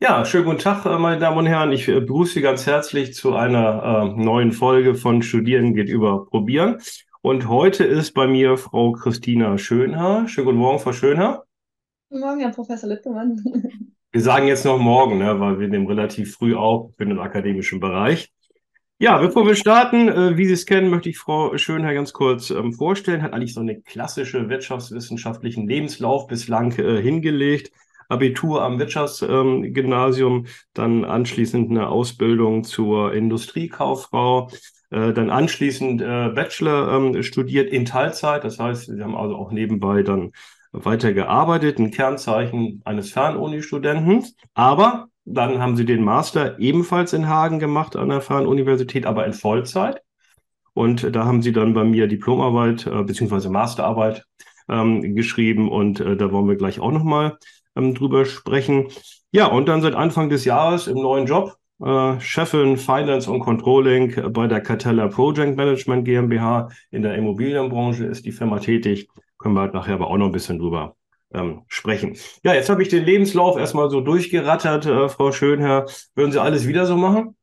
Ja, schönen guten Tag, äh, meine Damen und Herren. Ich äh, begrüße Sie ganz herzlich zu einer äh, neuen Folge von Studieren geht über Probieren. Und heute ist bei mir Frau Christina Schönhaar. Schönen guten Morgen, Frau Schönhaar. Guten Morgen, Herr Professor Lippemann. Wir sagen jetzt noch morgen, ne, weil wir nehmen relativ früh auf für den akademischen Bereich. Ja, bevor wir starten, äh, wie Sie es kennen, möchte ich Frau Schönherr ganz kurz ähm, vorstellen. Hat eigentlich so eine klassische wirtschaftswissenschaftlichen Lebenslauf bislang äh, hingelegt. Abitur am Wirtschaftsgymnasium, dann anschließend eine Ausbildung zur Industriekauffrau, äh, dann anschließend äh, Bachelor ähm, studiert in Teilzeit. Das heißt, sie haben also auch nebenbei dann weiter gearbeitet, ein Kernzeichen eines Fernuni-Studenten. Aber dann haben sie den Master ebenfalls in Hagen gemacht an der Fernuniversität, aber in Vollzeit. Und da haben sie dann bei mir Diplomarbeit äh, bzw. Masterarbeit ähm, geschrieben und äh, da wollen wir gleich auch nochmal ähm, drüber sprechen. Ja, und dann seit Anfang des Jahres im neuen Job, äh, Chefin Finance und Controlling bei der Catella Project Management GmbH in der Immobilienbranche ist die Firma tätig. Können wir halt nachher aber auch noch ein bisschen drüber ähm, sprechen. Ja, jetzt habe ich den Lebenslauf erstmal so durchgerattert, äh, Frau Schönherr. Würden Sie alles wieder so machen?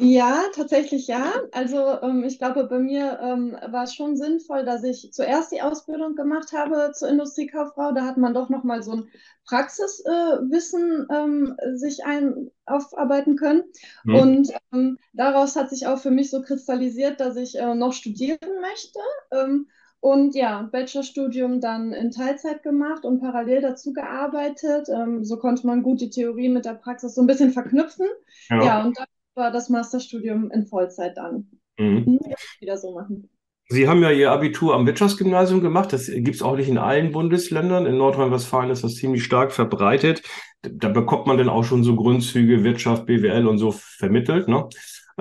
Ja, tatsächlich ja. Also ähm, ich glaube, bei mir ähm, war es schon sinnvoll, dass ich zuerst die Ausbildung gemacht habe zur Industriekauffrau. Da hat man doch noch mal so ein Praxiswissen äh, ähm, sich ein aufarbeiten können. Hm. Und ähm, daraus hat sich auch für mich so kristallisiert, dass ich äh, noch studieren möchte. Ähm, und ja, Bachelorstudium dann in Teilzeit gemacht und parallel dazu gearbeitet. Ähm, so konnte man gut die Theorie mit der Praxis so ein bisschen verknüpfen. Ja, ja und dann war das Masterstudium in Vollzeit dann. Mhm. Wieder so machen. Sie haben ja Ihr Abitur am Wirtschaftsgymnasium gemacht. Das gibt es auch nicht in allen Bundesländern. In Nordrhein-Westfalen ist das ziemlich stark verbreitet. Da bekommt man dann auch schon so Grundzüge Wirtschaft, BWL und so vermittelt. Ne?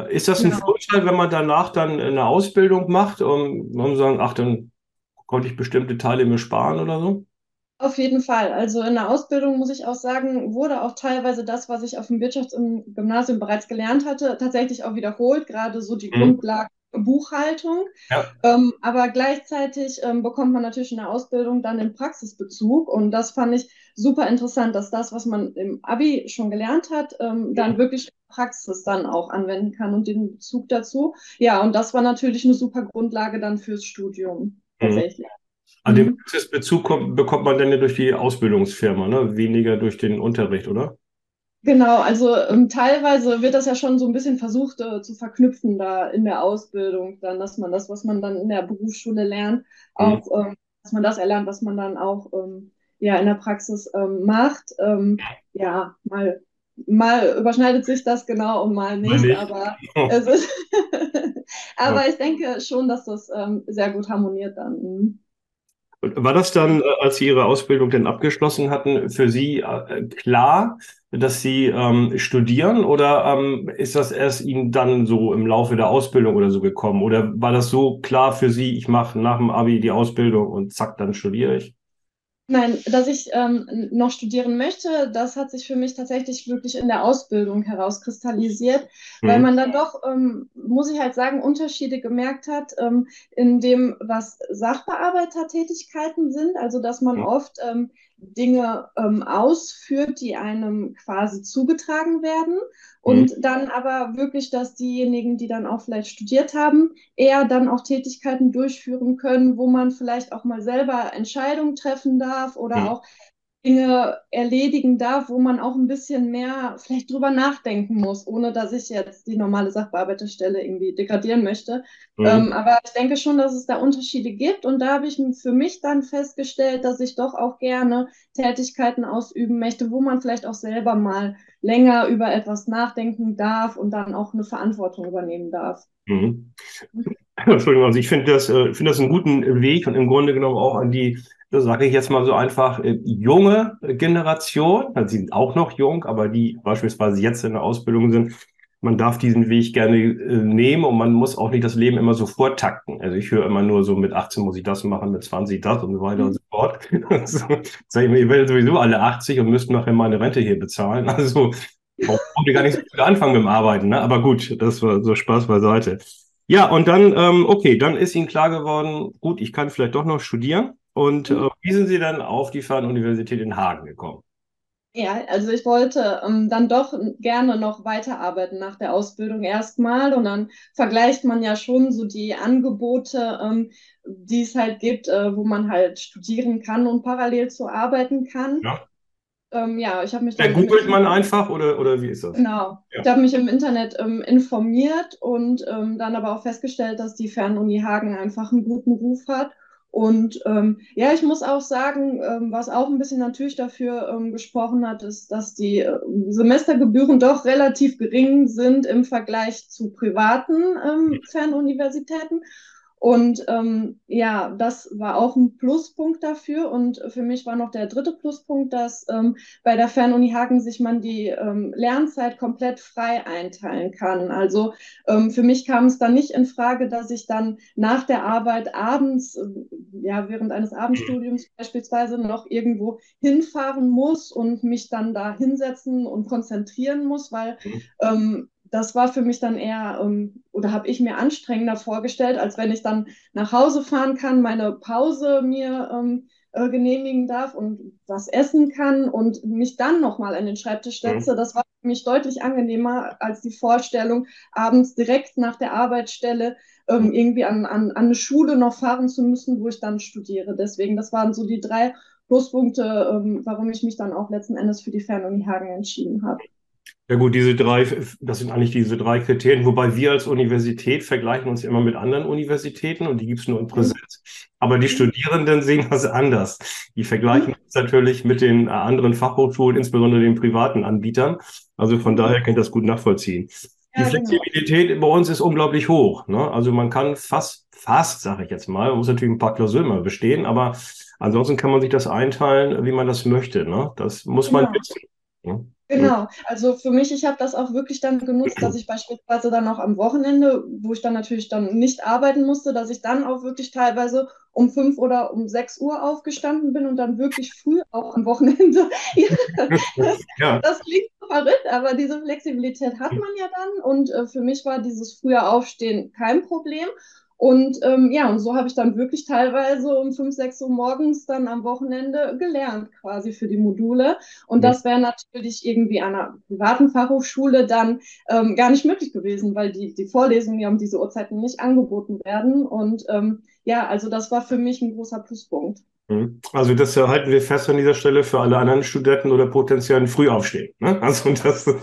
Ist das ein genau. Vorteil, wenn man danach dann eine Ausbildung macht und man sagen, ach, dann konnte ich bestimmte Teile mir sparen oder so? Auf jeden Fall. Also in der Ausbildung muss ich auch sagen, wurde auch teilweise das, was ich auf dem Wirtschaftsgymnasium bereits gelernt hatte, tatsächlich auch wiederholt, gerade so die mhm. Grundlagen Buchhaltung. Ja. Ähm, aber gleichzeitig ähm, bekommt man natürlich in der Ausbildung dann den Praxisbezug. Und das fand ich super interessant, dass das, was man im Abi schon gelernt hat, ähm, dann wirklich Praxis dann auch anwenden kann und den Bezug dazu. Ja, und das war natürlich eine super Grundlage dann fürs Studium. Mhm. Tatsächlich. An den mhm. Praxisbezug kommt, bekommt man dann ja durch die Ausbildungsfirma, ne? weniger durch den Unterricht, oder? Genau, also ähm, teilweise wird das ja schon so ein bisschen versucht äh, zu verknüpfen da in der Ausbildung, dann, dass man das, was man dann in der Berufsschule lernt, mhm. auch, ähm, dass man das erlernt, was man dann auch ähm, ja in der Praxis ähm, macht. Ähm, ja, mal, mal überschneidet sich das genau und mal nicht, nicht. aber es ist aber ja. ich denke schon, dass das ähm, sehr gut harmoniert dann. War das dann, äh, als Sie Ihre Ausbildung denn abgeschlossen hatten, für Sie äh, klar, dass Sie ähm, studieren oder ähm, ist das erst Ihnen dann so im Laufe der Ausbildung oder so gekommen? Oder war das so klar für Sie, ich mache nach dem Abi die Ausbildung und zack, dann studiere ich? Nein, dass ich ähm, noch studieren möchte, das hat sich für mich tatsächlich wirklich in der Ausbildung herauskristallisiert, mhm. weil man dann doch, ähm, muss ich halt sagen, Unterschiede gemerkt hat ähm, in dem, was Sachbearbeitertätigkeiten sind, also dass man mhm. oft ähm, Dinge ähm, ausführt, die einem quasi zugetragen werden. Und mhm. dann aber wirklich, dass diejenigen, die dann auch vielleicht studiert haben, eher dann auch Tätigkeiten durchführen können, wo man vielleicht auch mal selber Entscheidungen treffen darf oder mhm. auch Dinge erledigen darf, wo man auch ein bisschen mehr vielleicht drüber nachdenken muss, ohne dass ich jetzt die normale Sachbearbeiterstelle irgendwie degradieren möchte. Mhm. Ähm, aber ich denke schon, dass es da Unterschiede gibt und da habe ich für mich dann festgestellt, dass ich doch auch gerne Tätigkeiten ausüben möchte, wo man vielleicht auch selber mal länger über etwas nachdenken darf und dann auch eine Verantwortung übernehmen darf. Mhm. Entschuldigung, also ich finde das, äh, finde das einen guten Weg und im Grunde genommen auch an die sage ich jetzt mal so einfach, äh, junge Generation, also sie sind auch noch jung, aber die beispielsweise jetzt in der Ausbildung sind, man darf diesen Weg gerne äh, nehmen und man muss auch nicht das Leben immer so vortakten. Also ich höre immer nur so, mit 18 muss ich das machen, mit 20 das und so weiter und so fort. so, sag ich mir, ihr werdet sowieso alle 80 und müsst nachher meine Rente hier bezahlen. Also braucht ihr gar nicht so viel anfangen mit dem Arbeiten, ne? Aber gut, das war so Spaß beiseite. Ja, und dann, ähm, okay, dann ist Ihnen klar geworden, gut, ich kann vielleicht doch noch studieren. Und äh, wie sind Sie dann auf die Fernuniversität in Hagen gekommen? Ja, also ich wollte ähm, dann doch gerne noch weiterarbeiten nach der Ausbildung erstmal und dann vergleicht man ja schon so die Angebote, ähm, die es halt gibt, äh, wo man halt studieren kann und parallel zu arbeiten kann. Ja. Ähm, ja, ich habe mich dann googelt man einfach oder, oder wie ist das? Genau. Ja. Ich habe mich im Internet ähm, informiert und ähm, dann aber auch festgestellt, dass die Fernuni Hagen einfach einen guten Ruf hat. Und ähm, ja, ich muss auch sagen, ähm, was auch ein bisschen natürlich dafür ähm, gesprochen hat, ist, dass die äh, Semestergebühren doch relativ gering sind im Vergleich zu privaten ähm, Fernuniversitäten. Und ähm, ja, das war auch ein Pluspunkt dafür. Und für mich war noch der dritte Pluspunkt, dass ähm, bei der Fernuni Hagen sich man die ähm, Lernzeit komplett frei einteilen kann. Also ähm, für mich kam es dann nicht in Frage, dass ich dann nach der Arbeit abends, äh, ja, während eines Abendstudiums beispielsweise noch irgendwo hinfahren muss und mich dann da hinsetzen und konzentrieren muss, weil Mhm. ähm, das war für mich dann eher, ähm, oder habe ich mir anstrengender vorgestellt, als wenn ich dann nach Hause fahren kann, meine Pause mir ähm, äh, genehmigen darf und was essen kann und mich dann nochmal an den Schreibtisch Mhm. setze. Das war für mich deutlich angenehmer als die Vorstellung, abends direkt nach der Arbeitsstelle ähm, irgendwie an, an, an eine Schule noch fahren zu müssen, wo ich dann studiere. Deswegen, das waren so die drei Pluspunkte, ähm, warum ich mich dann auch letzten Endes für die Fernuni Hagen entschieden habe. Ja gut, diese drei, das sind eigentlich diese drei Kriterien, wobei wir als Universität vergleichen uns immer mit anderen Universitäten und die gibt es nur in Präsenz. Aber die Studierenden sehen das anders. Die vergleichen uns natürlich mit den äh, anderen Fachhochschulen, insbesondere den privaten Anbietern. Also von daher kann ich das gut nachvollziehen. Die Ja, genau. Flexibilität bei uns ist unglaublich hoch. Ne? Also man kann fast, fast, sage ich jetzt mal, man muss natürlich ein paar Klausuren mal bestehen, aber ansonsten kann man sich das einteilen, wie man das möchte. Ne? Das muss man Genau. wissen. Ne? Genau, also für mich, ich habe das auch wirklich dann genutzt, dass ich beispielsweise dann auch am Wochenende, wo ich dann natürlich dann nicht arbeiten musste, dass ich dann auch wirklich teilweise um fünf oder um sechs Uhr aufgestanden bin und dann wirklich früh auch am Wochenende. Ja, Ja. das klingt verrückt, aber diese Flexibilität hat man ja dann und äh, für mich war dieses frühe Aufstehen kein Problem. Und ähm, ja, und so habe ich dann wirklich teilweise um fünf, sechs Uhr morgens dann am Wochenende gelernt, quasi für die Module. Und das wäre natürlich irgendwie an einer privaten Fachhochschule dann ähm, gar nicht möglich gewesen, weil die, die Vorlesungen ja um diese Uhrzeiten nicht angeboten werden. Und ähm, ja, also das war für mich ein großer Pluspunkt. Mhm. Also das halten wir fest an dieser Stelle für alle anderen Studenten oder potenziellen Frühaufstehen. Ne? Also das,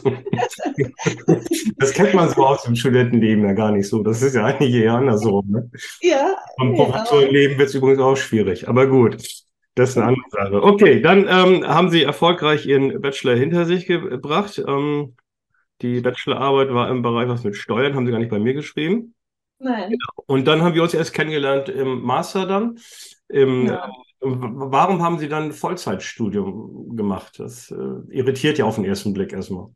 das kennt man so aus dem Studentenleben ja gar nicht so. Das ist ja eigentlich eher andersrum. Ne? Ja, Beim genau. Professorenleben wird es übrigens auch schwierig. Aber gut, das ist eine andere Sache. Okay, dann ähm, haben Sie erfolgreich Ihren Bachelor hinter sich gebracht. Ähm, die Bachelorarbeit war im Bereich was mit Steuern, haben Sie gar nicht bei mir geschrieben. Nein, Und dann haben wir uns erst kennengelernt im Master dann. Im, ja. Warum haben Sie dann Vollzeitstudium gemacht? Das äh, irritiert ja auf den ersten Blick erstmal.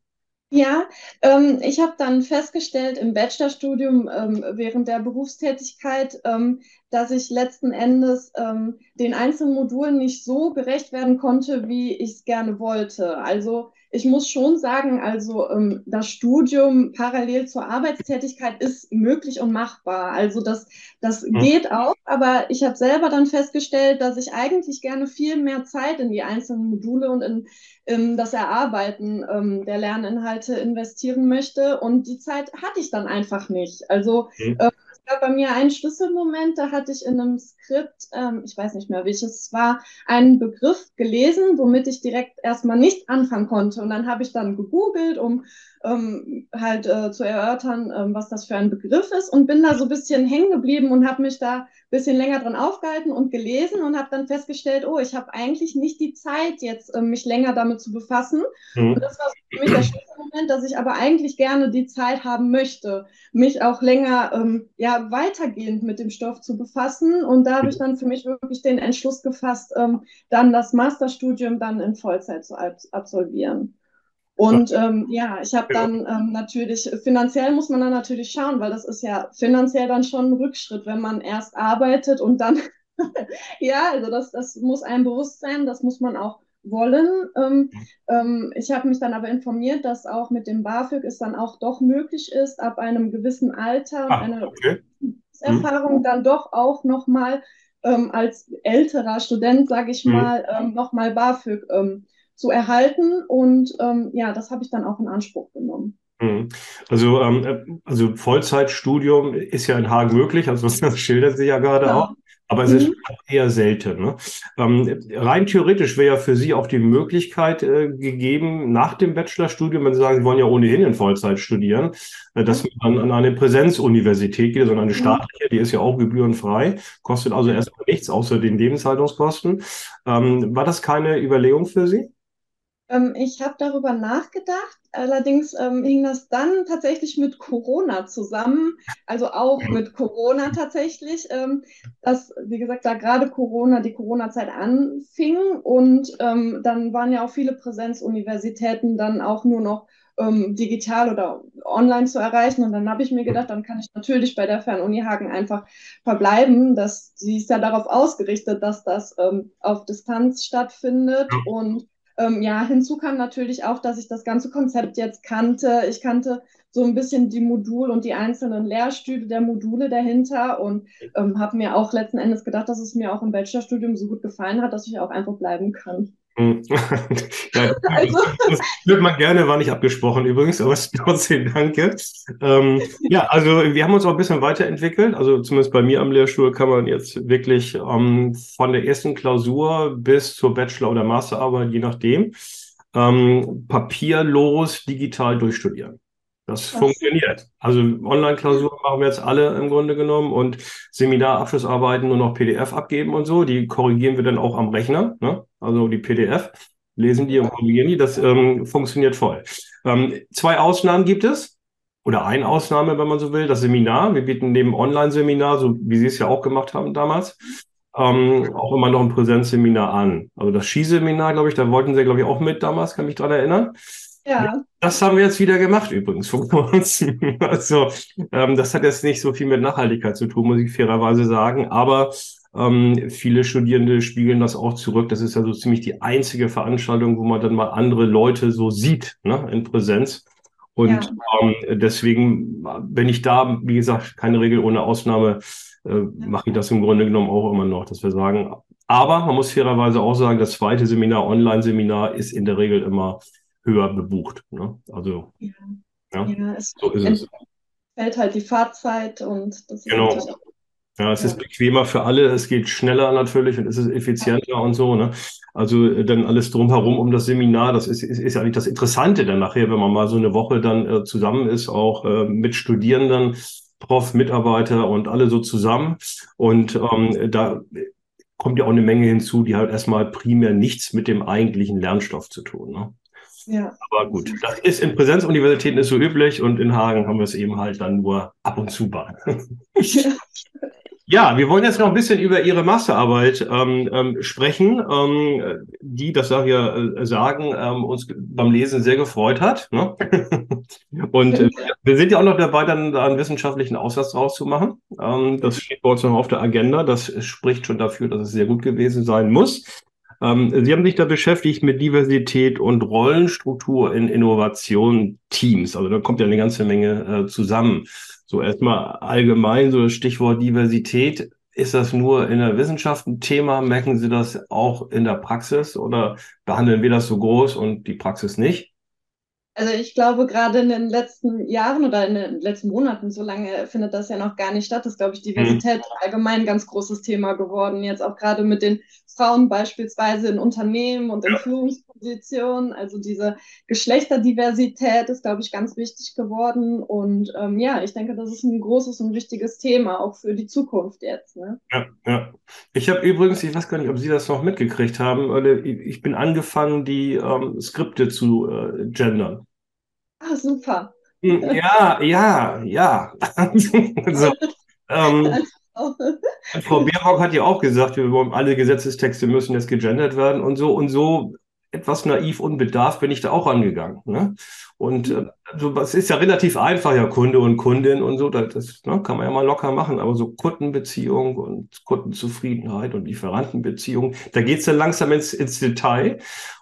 Ja, ähm, ich habe dann festgestellt im Bachelorstudium ähm, während der Berufstätigkeit, ähm, dass ich letzten Endes ähm, den einzelnen Modulen nicht so gerecht werden konnte, wie ich es gerne wollte. Also ich muss schon sagen, also ähm, das Studium parallel zur Arbeitstätigkeit ist möglich und machbar. Also das, das Hm. geht auch, aber ich habe selber dann festgestellt, dass ich eigentlich gerne viel mehr Zeit in die einzelnen Module und in in das Erarbeiten ähm, der Lerninhalte investieren möchte. Und die Zeit hatte ich dann einfach nicht. Also Hm. äh, es gab bei mir einen Schlüsselmoment, da hatte ich in einem Skript, ähm, ich weiß nicht mehr welches es war, einen Begriff gelesen, womit ich direkt erstmal nicht anfangen konnte. Und dann habe ich dann gegoogelt, um ähm, halt äh, zu erörtern, ähm, was das für ein Begriff ist und bin da so ein bisschen hängen geblieben und habe mich da ein bisschen länger dran aufgehalten und gelesen und habe dann festgestellt, oh, ich habe eigentlich nicht die Zeit jetzt, ähm, mich länger damit zu befassen. Und Hm. das war so für mich der Schlüsselmoment, dass ich aber eigentlich gerne die Zeit haben möchte, mich auch länger ähm, ja, weitergehend mit dem Stoff zu befassen. Und da habe ich dann für mich wirklich den Entschluss gefasst, ähm, dann das Masterstudium dann in Vollzeit zu ab absolvieren. Und ähm, ja, ich habe dann ähm, natürlich, finanziell muss man dann natürlich schauen, weil das ist ja finanziell dann schon ein Rückschritt, wenn man erst arbeitet und dann, ja, also das, das muss einem bewusst sein, das muss man auch wollen. Ähm, ähm, ich habe mich dann aber informiert, dass auch mit dem BAföG es dann auch doch möglich ist, ab einem gewissen Alter Ah, einer okay. Erfahrung dann doch auch nochmal ähm, als älterer Student, sage ich Mhm. mal, ähm, nochmal BAföG ähm, zu erhalten. Und ähm, ja, das habe ich dann auch in Anspruch genommen. Mhm. Also, ähm, also Vollzeitstudium ist ja in Hagen möglich, also das schildert sie ja gerade ja. auch. Aber es mhm. ist eher selten. Ne? Ähm, rein theoretisch wäre ja für Sie auch die Möglichkeit äh, gegeben, nach dem Bachelorstudium, wenn Sie sagen, Sie wollen ja ohnehin in Vollzeit studieren, äh, dass man an eine Präsenzuniversität geht, sondern eine staatliche, die ist ja auch gebührenfrei, kostet also erstmal nichts außer den Lebenshaltungskosten. Ähm, war das keine Überlegung für Sie? Ähm, ich habe darüber nachgedacht, allerdings ähm, hing das dann tatsächlich mit Corona zusammen, also auch mit Corona tatsächlich, ähm, dass, wie gesagt, da gerade Corona, die Corona-Zeit anfing und ähm, dann waren ja auch viele Präsenzuniversitäten dann auch nur noch ähm, digital oder online zu erreichen. Und dann habe ich mir gedacht, dann kann ich natürlich bei der Fernuni Hagen einfach verbleiben. Dass sie ist ja darauf ausgerichtet, dass das ähm, auf Distanz stattfindet und ähm, ja, hinzu kam natürlich auch, dass ich das ganze Konzept jetzt kannte. Ich kannte so ein bisschen die Modul und die einzelnen Lehrstühle der Module dahinter und ähm, habe mir auch letzten Endes gedacht, dass es mir auch im Bachelorstudium so gut gefallen hat, dass ich auch einfach bleiben kann. Hm. ja, also. Das würde man gerne, war nicht abgesprochen übrigens, aber trotzdem danke. Ähm, ja, also wir haben uns auch ein bisschen weiterentwickelt. Also zumindest bei mir am Lehrstuhl kann man jetzt wirklich ähm, von der ersten Klausur bis zur Bachelor- oder Masterarbeit, je nachdem, ähm, papierlos digital durchstudieren. Das Was? funktioniert. Also Online-Klausuren machen wir jetzt alle im Grunde genommen und Seminarabschlussarbeiten nur noch PDF abgeben und so. Die korrigieren wir dann auch am Rechner. Ne? Also die PDF lesen die und korrigieren die. Das ähm, funktioniert voll. Ähm, zwei Ausnahmen gibt es. Oder eine Ausnahme, wenn man so will, das Seminar. Wir bieten neben Online-Seminar, so wie Sie es ja auch gemacht haben damals, ähm, auch immer noch ein Präsenzseminar an. Also das Skiseminar, glaube ich, da wollten Sie, glaube ich, auch mit damals, kann mich daran erinnern. Ja. Das haben wir jetzt wieder gemacht übrigens vor kurzem. Also ähm, das hat jetzt nicht so viel mit Nachhaltigkeit zu tun, muss ich fairerweise sagen. Aber ähm, viele Studierende spiegeln das auch zurück. Das ist ja so ziemlich die einzige Veranstaltung, wo man dann mal andere Leute so sieht ne, in Präsenz. Und ja. ähm, deswegen bin ich da, wie gesagt, keine Regel ohne Ausnahme, äh, mache ich das im Grunde genommen auch immer noch, dass wir sagen, aber man muss fairerweise auch sagen, das zweite Seminar, Online-Seminar, ist in der Regel immer höher bebucht. Ne? Also ja, ja, ja es so ist es. Fällt halt die Fahrzeit und das genau. ist ja, es ja. ist bequemer für alle, es geht schneller natürlich und es ist effizienter und so. Ne? Also äh, dann alles drumherum um das Seminar, das ist, ist, ist ja eigentlich das Interessante dann nachher, wenn man mal so eine Woche dann äh, zusammen ist, auch äh, mit Studierenden, Prof, Mitarbeiter und alle so zusammen. Und ähm, da kommt ja auch eine Menge hinzu, die halt erstmal primär nichts mit dem eigentlichen Lernstoff zu tun. Ne? Ja. Aber gut, das ist in Präsenzuniversitäten ist so üblich und in Hagen haben wir es eben halt dann nur ab und zu bei. Ja. Ja, wir wollen jetzt noch ein bisschen über Ihre Masterarbeit ähm, ähm, sprechen, ähm, die, das sage ich ja äh, sagen, ähm, uns beim Lesen sehr gefreut hat. Ne? Und äh, wir sind ja auch noch dabei, dann einen wissenschaftlichen Aussatz draus zu machen. Ähm, das steht bei uns noch auf der Agenda. Das spricht schon dafür, dass es sehr gut gewesen sein muss. Ähm, Sie haben sich da beschäftigt mit Diversität und Rollenstruktur in Innovation Teams. Also da kommt ja eine ganze Menge äh, zusammen. So erstmal allgemein, so das Stichwort Diversität. Ist das nur in der Wissenschaft ein Thema? Merken Sie das auch in der Praxis oder behandeln wir das so groß und die Praxis nicht? Also ich glaube, gerade in den letzten Jahren oder in den letzten Monaten, so lange findet das ja noch gar nicht statt, ist, glaube ich, Diversität mhm. allgemein ein ganz großes Thema geworden. Jetzt auch gerade mit den Frauen beispielsweise in Unternehmen und in ja. Führungspositionen. Also diese Geschlechterdiversität ist, glaube ich, ganz wichtig geworden. Und ähm, ja, ich denke, das ist ein großes und wichtiges Thema, auch für die Zukunft jetzt. Ne? Ja, ja. Ich habe übrigens, ich weiß gar nicht, ob Sie das noch mitgekriegt haben, ich bin angefangen, die ähm, Skripte zu äh, gendern. Ah, super. Hm, ja, ja, ja. so, ähm, Frau Baerbock hat ja auch gesagt, wir wollen, alle Gesetzestexte müssen jetzt gegendert werden und so und so etwas naiv unbedarft bin ich da auch angegangen. Ne? Und äh, also, es ist ja relativ einfach, ja, Kunde und Kundin und so, das, das ne, kann man ja mal locker machen, aber so Kundenbeziehung und Kundenzufriedenheit und Lieferantenbeziehung, da geht's dann langsam ins, ins Detail.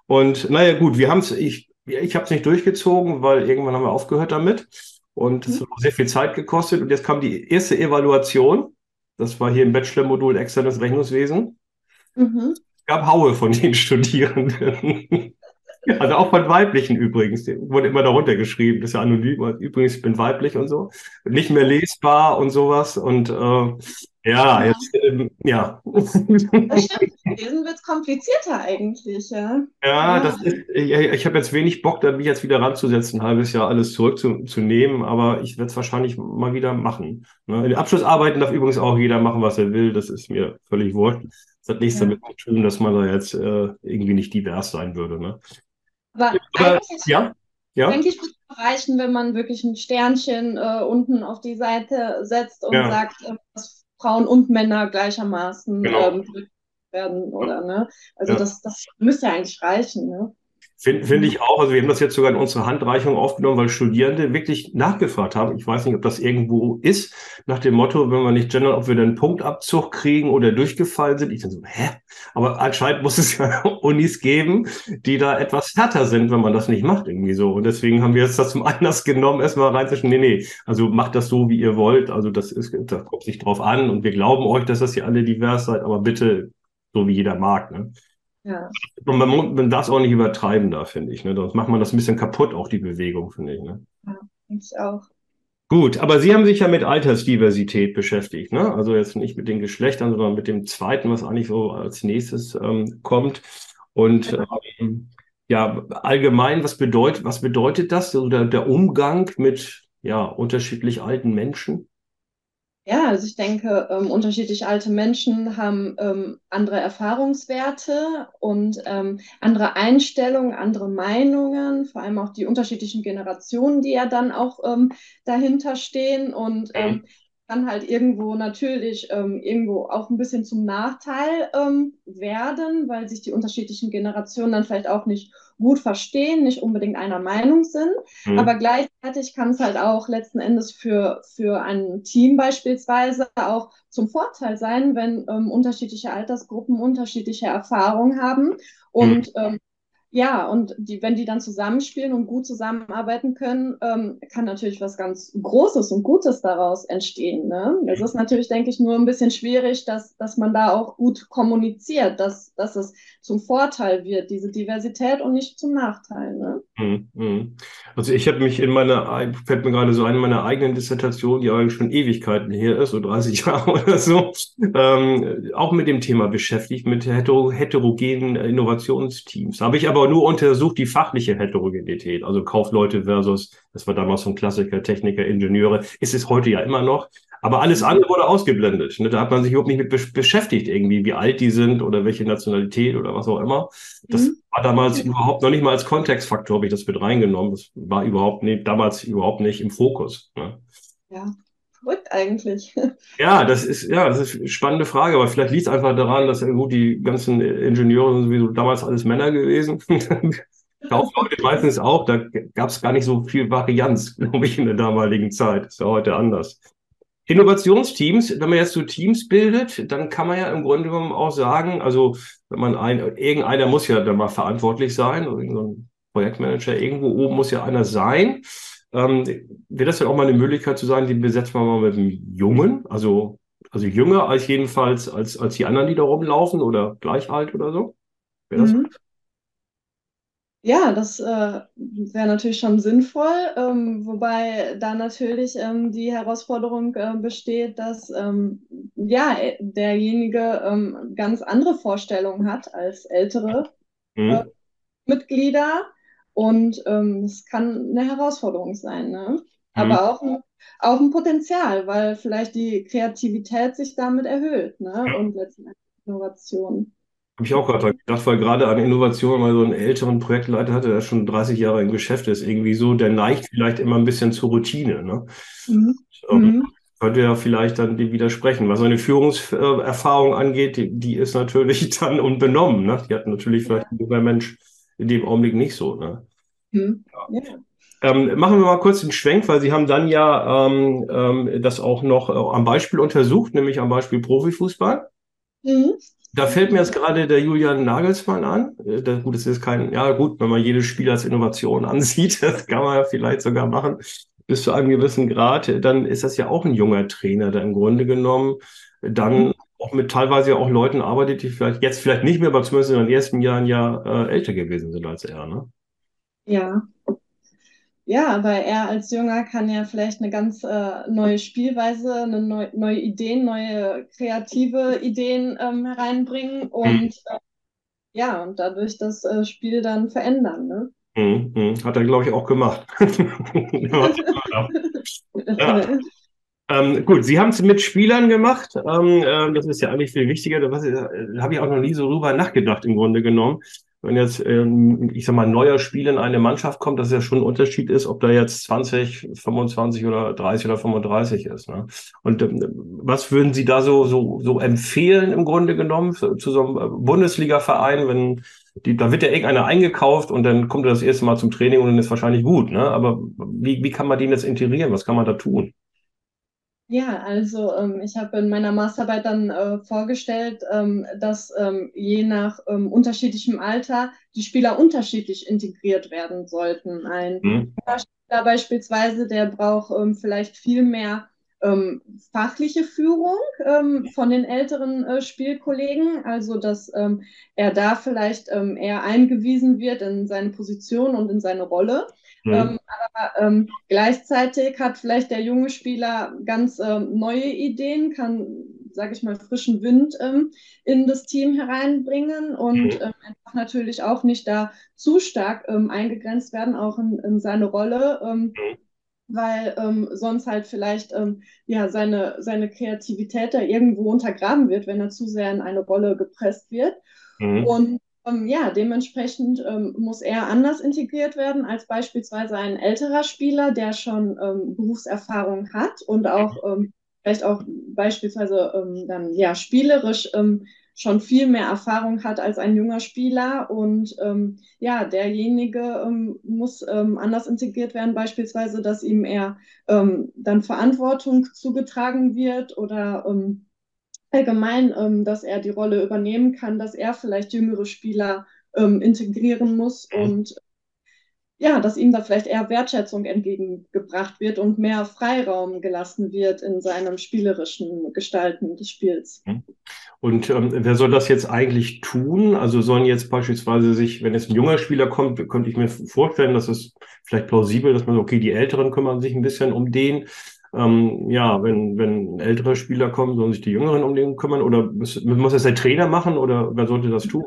Und naja, gut, wir haben es, ich ich habe es nicht durchgezogen, weil irgendwann haben wir aufgehört damit. Und es mhm. hat sehr viel Zeit gekostet. Und jetzt kam die erste Evaluation. Das war hier im Bachelor-Modul externes Rechnungswesen. Mhm. Es gab Haue von den Studierenden. Also auch von weiblichen übrigens. Die wurde immer darunter geschrieben, das ist ja anonym. Übrigens, ich bin weiblich und so. Nicht mehr lesbar und sowas. Und äh, ja, jetzt, ähm, ja. Das stimmt. Lesen wird es komplizierter eigentlich, ja. Ja, ja. das ist, ich, ich habe jetzt wenig Bock, da mich jetzt wieder ranzusetzen, ein halbes Jahr alles zurückzunehmen, aber ich werde es wahrscheinlich mal wieder machen. Ne? In den Abschlussarbeiten darf übrigens auch jeder machen, was er will. Das ist mir völlig wurscht. Das hat nichts ja. damit zu tun, dass man da jetzt äh, irgendwie nicht divers sein würde. Ne? Aber, aber ja, ja. Denke ich, würde reichen, wenn man wirklich ein Sternchen äh, unten auf die Seite setzt und ja. sagt, äh, dass Frauen und Männer gleichermaßen genau. ähm, werden, oder ne? Also ja. das, das müsste ja eigentlich reichen, ne? Finde find ich auch. Also wir haben das jetzt sogar in unsere Handreichung aufgenommen, weil Studierende wirklich nachgefragt haben. Ich weiß nicht, ob das irgendwo ist, nach dem Motto, wenn wir nicht gendern, ob wir dann Punktabzug kriegen oder durchgefallen sind. Ich dann so, hä? Aber anscheinend muss es ja Unis geben, die da etwas härter sind, wenn man das nicht macht irgendwie so. Und deswegen haben wir jetzt das zum Anlass genommen, erstmal reinzuschen, nee, nee, also macht das so, wie ihr wollt. Also das ist, da kommt sich drauf an und wir glauben euch, dass das ihr alle divers seid, aber bitte so wie jeder mag, ne? Ja. Und man, man darf es auch nicht übertreiben da, finde ich. Ne? Sonst macht man das ein bisschen kaputt, auch die Bewegung, finde ich. Ne? Ja, ich auch. Gut, aber Sie haben sich ja mit Altersdiversität beschäftigt, ne? Also jetzt nicht mit den Geschlechtern, sondern mit dem zweiten, was eigentlich so als nächstes ähm, kommt. Und ähm, ja, allgemein, was bedeutet, was bedeutet das? Also der, der Umgang mit ja, unterschiedlich alten Menschen? Ja, also ich denke, ähm, unterschiedlich alte Menschen haben ähm, andere Erfahrungswerte und ähm, andere Einstellungen, andere Meinungen, vor allem auch die unterschiedlichen Generationen, die ja dann auch ähm, dahinter stehen und ähm, kann halt irgendwo natürlich ähm, irgendwo auch ein bisschen zum Nachteil werden, weil sich die unterschiedlichen Generationen dann vielleicht auch nicht gut verstehen, nicht unbedingt einer Meinung sind, mhm. aber gleichzeitig kann es halt auch letzten Endes für, für ein Team beispielsweise auch zum Vorteil sein, wenn ähm, unterschiedliche Altersgruppen unterschiedliche Erfahrungen haben und mhm. ähm, ja, und die, wenn die dann zusammenspielen und gut zusammenarbeiten können, ähm, kann natürlich was ganz Großes und Gutes daraus entstehen. Ne? Es ist natürlich, denke ich, nur ein bisschen schwierig, dass, dass man da auch gut kommuniziert, dass, dass es zum Vorteil wird, diese Diversität und nicht zum Nachteil. Ne? Mhm, mhm. Also ich habe mich in meiner, fällt mir gerade so ein, in meiner eigenen Dissertation, die eigentlich schon Ewigkeiten her ist, so 30 Jahre oder so, ähm, auch mit dem Thema beschäftigt, mit heterogenen Innovationsteams. Habe ich aber nur untersucht die fachliche Heterogenität, also Kaufleute versus, das war damals so ein Klassiker, Techniker, Ingenieure, ist es heute ja immer noch. Aber alles andere wurde ausgeblendet. Ne? Da hat man sich überhaupt nicht mit beschäftigt, irgendwie, wie alt die sind oder welche Nationalität oder was auch immer. Das mhm. war damals überhaupt noch nicht mal als Kontextfaktor, habe ich das mit reingenommen. Das war überhaupt nicht, damals überhaupt nicht im Fokus. Ne? Ja verrückt eigentlich. Ja, das ist, ja, das ist eine spannende Frage, aber vielleicht liegt es einfach daran, dass gut, die ganzen Ingenieure sind sowieso damals alles Männer gewesen. Kaufleute meistens auch, da gab es gar nicht so viel Varianz, glaube ich, in der damaligen Zeit. Ist ja heute anders. Innovationsteams, wenn man jetzt so Teams bildet, dann kann man ja im Grunde genommen auch sagen, also wenn man ein, irgendeiner muss ja dann mal verantwortlich sein, so ein Projektmanager, irgendwo oben muss ja einer sein. Ähm, Wäre das dann auch mal eine Möglichkeit zu sagen, die besetzen wir mal mit einem Jungen, also, also jünger als jedenfalls als, als die anderen, die da rumlaufen oder gleich alt oder so? Wäre das mhm. Ja, das äh, wäre natürlich schon sinnvoll, ähm, wobei da natürlich ähm, die Herausforderung äh, besteht, dass ähm, ja derjenige ähm, ganz andere Vorstellungen hat als ältere mhm. äh, Mitglieder und ähm, das kann eine Herausforderung sein, ne? aber mhm. auch, ein, auch ein Potenzial, weil vielleicht die Kreativität sich damit erhöht ne? Und letztendlich Innovation. Habe ich auch gerade gedacht, weil gerade an Innovation mal so einen älteren Projektleiter hatte, der schon 30 Jahre im Geschäft ist, irgendwie so, der neigt vielleicht immer ein bisschen zur Routine. Ne? Mhm. Um, mhm. könnte ja vielleicht dann dem widersprechen. Was seine Führungserfahrung angeht, die, die, ist natürlich dann unbenommen. Ne? Die hat natürlich vielleicht ja. ein junger Mensch in dem Augenblick nicht so. Ne? Hm. Ja. Ähm, machen wir mal kurz den Schwenk, weil Sie haben dann ja ähm, ähm, das auch noch äh, am Beispiel untersucht, nämlich am Beispiel Profifußball. Mhm. Da fällt mir jetzt gerade der Julian Nagelsmann an. Äh, das, gut, das ist kein, ja gut, wenn man jedes Spiel als Innovation ansieht, das kann man ja vielleicht sogar machen, bis zu einem gewissen Grad, dann ist das ja auch ein junger Trainer, der im Grunde genommen dann mhm. auch mit teilweise auch Leuten arbeitet, die vielleicht jetzt vielleicht nicht mehr, aber zumindest in den ersten Jahren ja äh, älter gewesen sind als er, ne? Ja. Ja, aber er als Jünger kann ja vielleicht eine ganz äh, neue Spielweise, eine neu, neue Ideen, neue kreative Ideen ähm, hereinbringen und mhm. äh, ja, und dadurch das äh, Spiel dann verändern. Ne? Mhm, mhm. Hat er, glaube ich, auch gemacht. ja. Ähm, gut, Sie haben es mit Spielern gemacht. Ähm, äh, das ist ja eigentlich viel wichtiger. Da äh, habe ich auch noch nie so drüber nachgedacht, im Grunde genommen wenn jetzt, ähm, ich sag mal, ein neuer Spieler in eine Mannschaft kommt, dass es ja schon ein Unterschied ist, ob da jetzt 20, 25 oder 30 oder 35 ist. Ne? Und ähm, was würden Sie da so, so, so empfehlen im Grunde genommen zu, zu so einem äh, Bundesliga-Verein, wenn die, da wird ja irgendeiner eingekauft und dann kommt er das erste Mal zum Training und dann ist wahrscheinlich gut. Ne? Aber wie, wie kann man den jetzt integrieren? Was kann man da tun? Ja, also ähm, ich habe in meiner Masterarbeit dann äh, vorgestellt, ähm, dass ähm, je nach ähm, unterschiedlichem Alter die Spieler unterschiedlich integriert werden sollten. Ein mhm. Spieler beispielsweise, der braucht ähm, vielleicht viel mehr ähm, fachliche Führung von den älteren äh, Spielkollegen, also dass er da vielleicht eher eingewiesen wird in seine Position und in seine Rolle. Mhm. Ähm, aber ähm, gleichzeitig hat vielleicht der junge Spieler ganz ähm, neue Ideen, kann, sage ich mal, frischen Wind ähm, in das Team hereinbringen und mhm. Ähm, einfach natürlich auch nicht da zu stark ähm, eingegrenzt werden, auch in, in seine Rolle. Mhm weil ähm, sonst halt vielleicht ähm, ja seine, seine Kreativität da irgendwo untergraben wird, wenn er zu sehr in eine Rolle gepresst wird. Mhm. Und ja, dementsprechend ähm, muss er anders integriert werden als beispielsweise ein älterer Spieler, der schon ähm, Berufserfahrung hat und auch ähm, vielleicht auch beispielsweise ähm, dann ja spielerisch ähm, schon viel mehr Erfahrung hat als ein junger Spieler und ja, derjenige muss anders integriert werden, beispielsweise, dass ihm eher dann Verantwortung zugetragen wird oder allgemein, ähm, dass er die Rolle übernehmen kann, dass er vielleicht jüngere Spieler ähm, integrieren muss mhm. und ja, dass ihm da vielleicht eher Wertschätzung entgegengebracht wird und mehr Freiraum gelassen wird in seinem spielerischen Gestalten des Spiels. Mhm. Und ähm, wer soll das jetzt eigentlich tun? Also sollen jetzt beispielsweise sich, wenn jetzt ein junger Spieler kommt, könnte ich mir vorstellen, dass es vielleicht plausibel, dass man, okay, die Älteren kümmern sich ein bisschen um den. Ähm, ja, wenn, wenn ältere Spieler kommen, sollen sich die Jüngeren um den kümmern oder muss, muss das der Trainer machen oder wer sollte das tun?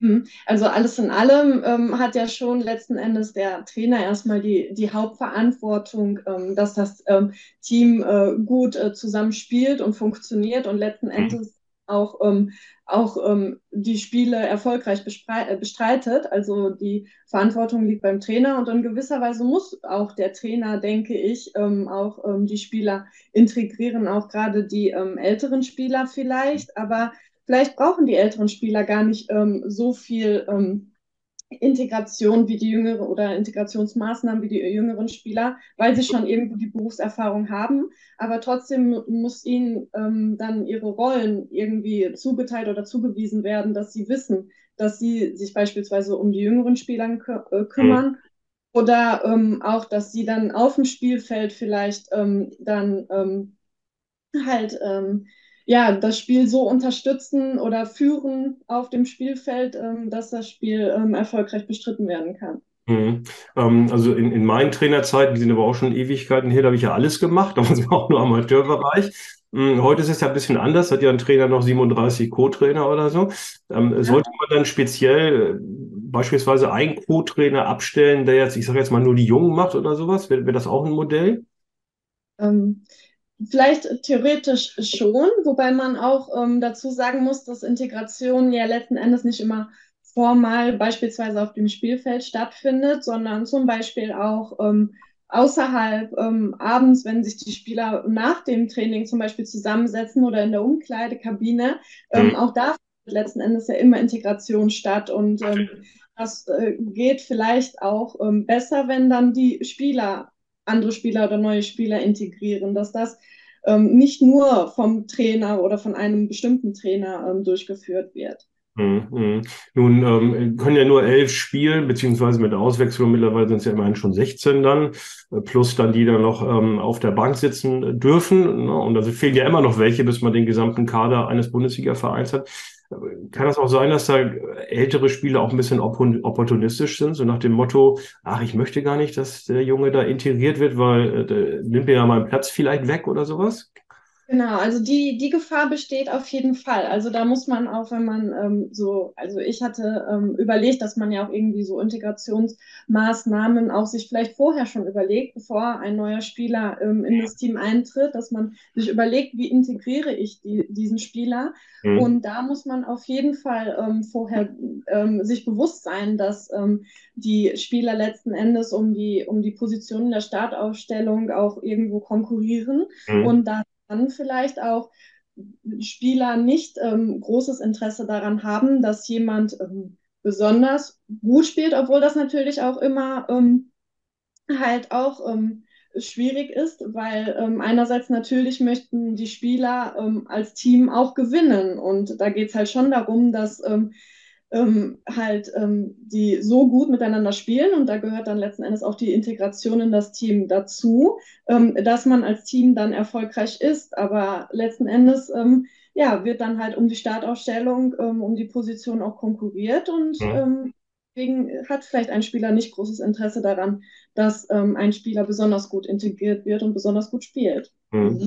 Hm. Also alles in allem ähm, hat ja schon letzten Endes der Trainer erstmal die, die Hauptverantwortung, ähm, dass das ähm, Team äh, gut äh, zusammenspielt und funktioniert und letzten mhm. Endes auch, ähm, auch ähm, die Spiele erfolgreich äh, bestreitet. Also die Verantwortung liegt beim Trainer und in gewisser Weise muss auch der Trainer, denke ich, ähm, auch ähm, die Spieler integrieren, auch gerade die ähm, älteren Spieler vielleicht. Aber vielleicht brauchen die älteren Spieler gar nicht ähm, so viel Integration wie die jüngere oder Integrationsmaßnahmen wie die jüngeren Spieler, weil sie schon irgendwo die Berufserfahrung haben. Aber trotzdem muss ihnen ähm, dann ihre Rollen irgendwie zugeteilt oder zugewiesen werden, dass sie wissen, dass sie sich beispielsweise um die jüngeren Spieler kü äh, kümmern. Mhm. Oder ähm, auch, dass sie dann auf dem Spielfeld vielleicht ähm, dann ähm, halt ähm, ja, das Spiel so unterstützen oder führen auf dem Spielfeld, ähm, dass das Spiel ähm, erfolgreich bestritten werden kann. Mhm. Ähm, also in, in meinen Trainerzeiten, die sind aber auch schon Ewigkeiten her, da habe ich ja alles gemacht, da war auch nur Amateurbereich. Mhm, heute ist es ja ein bisschen anders, hat ja ein Trainer noch 37 Co-Trainer oder so. Ähm, ja. Sollte man dann speziell äh, beispielsweise einen Co-Trainer abstellen, der jetzt, ich sage jetzt mal, nur die Jungen macht oder sowas? Wäre wär das auch ein Modell? Vielleicht theoretisch schon, wobei man auch ähm, dazu sagen muss, dass Integration ja letzten Endes nicht immer formal beispielsweise auf dem Spielfeld stattfindet, sondern zum Beispiel auch ähm, außerhalb ähm, abends, wenn sich die Spieler nach dem Training zum Beispiel zusammensetzen oder in der Umkleidekabine, ähm, mhm. auch da findet letzten Endes ja immer Integration statt und ähm, das äh, geht vielleicht auch ähm, besser, wenn dann die Spieler andere Spieler oder neue Spieler integrieren, dass das ähm, nicht nur vom Trainer oder von einem bestimmten Trainer ähm, durchgeführt wird. Mhm. mhm. Nun ähm, können ja nur elf spielen, beziehungsweise mit Auswechslung mittlerweile sind es ja immerhin schon 16 dann, äh, plus dann die dann noch ähm, auf der Bank sitzen dürfen. Ne? Und also fehlen ja immer noch welche, bis man den gesamten Kader eines Bundesliga-Vereins hat. Kann das auch sein, dass da ältere Spieler auch ein bisschen opportunistisch sind, so nach dem Motto, ach, ich möchte gar nicht, dass der Junge da integriert wird, weil äh, nimmt mir ja meinen Platz vielleicht weg oder sowas? Genau, also die, die Gefahr besteht auf jeden Fall. Also da muss man auch, wenn man ähm, so, also ich hatte ähm, überlegt, dass man ja auch irgendwie so Integrationsmaßnahmen auch sich vielleicht vorher schon überlegt, bevor ein neuer Spieler ähm, in das Team eintritt, dass man sich überlegt, wie integriere ich die, diesen Spieler. Mhm. Und da muss man auf jeden Fall ähm, vorher ähm, sich bewusst sein, dass ähm, die Spieler letzten Endes um die, um die Position in der Startaufstellung auch irgendwo konkurrieren. Mhm. Und da dann vielleicht auch Spieler nicht ähm, großes Interesse daran haben, dass jemand ähm, besonders gut spielt, obwohl das natürlich auch immer ähm, halt auch ähm, schwierig ist, weil ähm, einerseits natürlich möchten die Spieler ähm, als Team auch gewinnen. Und da geht es halt schon darum, dass ähm, halt ähm, die so gut miteinander spielen und da gehört dann letzten Endes auch die Integration in das Team dazu, ähm, dass man als Team dann erfolgreich ist. Aber letzten Endes ähm, ja, wird dann halt um die Startausstellung, ähm, um die Position auch konkurriert und mhm. deswegen hat vielleicht ein Spieler nicht großes Interesse daran, dass ein Spieler besonders gut integriert wird und besonders gut spielt. Mhm.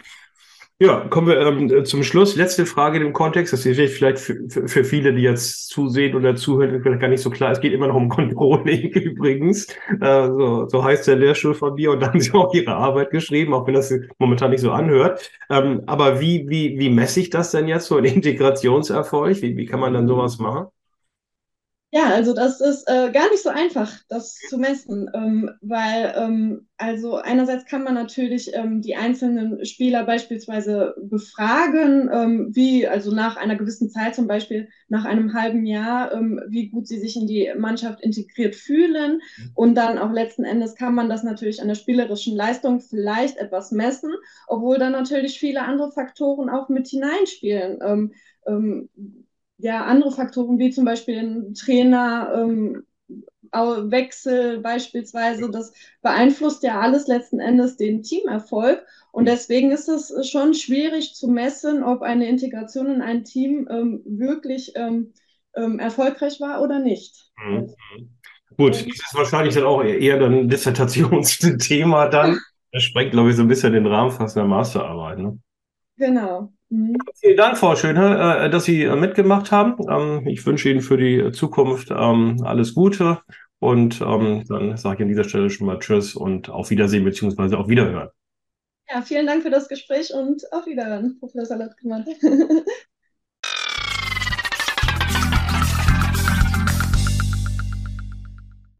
Ja, kommen wir ähm, zum Schluss. Letzte Frage im Kontext. Das ist vielleicht für, für, viele, die jetzt zusehen oder zuhören, vielleicht gar nicht so klar. Es geht immer noch um Controlling übrigens. Äh, so, so heißt der Lehrstuhl von mir und da haben sie auch ihre Arbeit geschrieben, auch wenn das momentan nicht so anhört. Ähm, aber wie, wie, wie messe ich das denn jetzt, so ein Integrationserfolg? Wie, wie kann man dann sowas machen? Ja, also das ist äh, gar nicht so einfach, das zu messen, ähm, weil ähm, also einerseits kann man natürlich ähm, die einzelnen Spieler beispielsweise befragen, ähm, wie also nach einer gewissen Zeit, zum Beispiel nach einem halben Jahr, ähm, wie gut sie sich in die Mannschaft integriert fühlen und dann auch letzten Endes kann man das natürlich an der spielerischen Leistung vielleicht etwas messen, obwohl dann natürlich viele andere Faktoren auch mit hineinspielen. Ja, andere Faktoren wie zum Beispiel ein Trainer, ähm, Wechsel beispielsweise, das beeinflusst ja alles letzten Endes den Teamerfolg. Und deswegen ist es schon schwierig zu messen, ob eine Integration in ein Team ähm, wirklich ähm, ähm, erfolgreich war oder nicht. Mhm. Gut, das ist wahrscheinlich dann auch eher ein Dissertationsthema dann. Das sprengt, glaube ich, so ein bisschen den Rahmen fast einer Masterarbeit. Ne? Genau. Mhm. Vielen Dank, Frau Schöne, äh, dass Sie äh, mitgemacht haben. Ähm, ich wünsche Ihnen für die Zukunft ähm, alles Gute und ähm, dann sage ich an dieser Stelle schon mal Tschüss und auf Wiedersehen beziehungsweise auf Wiederhören. Ja, vielen Dank für das Gespräch und auf Wiederhören, Professor Lottgemann.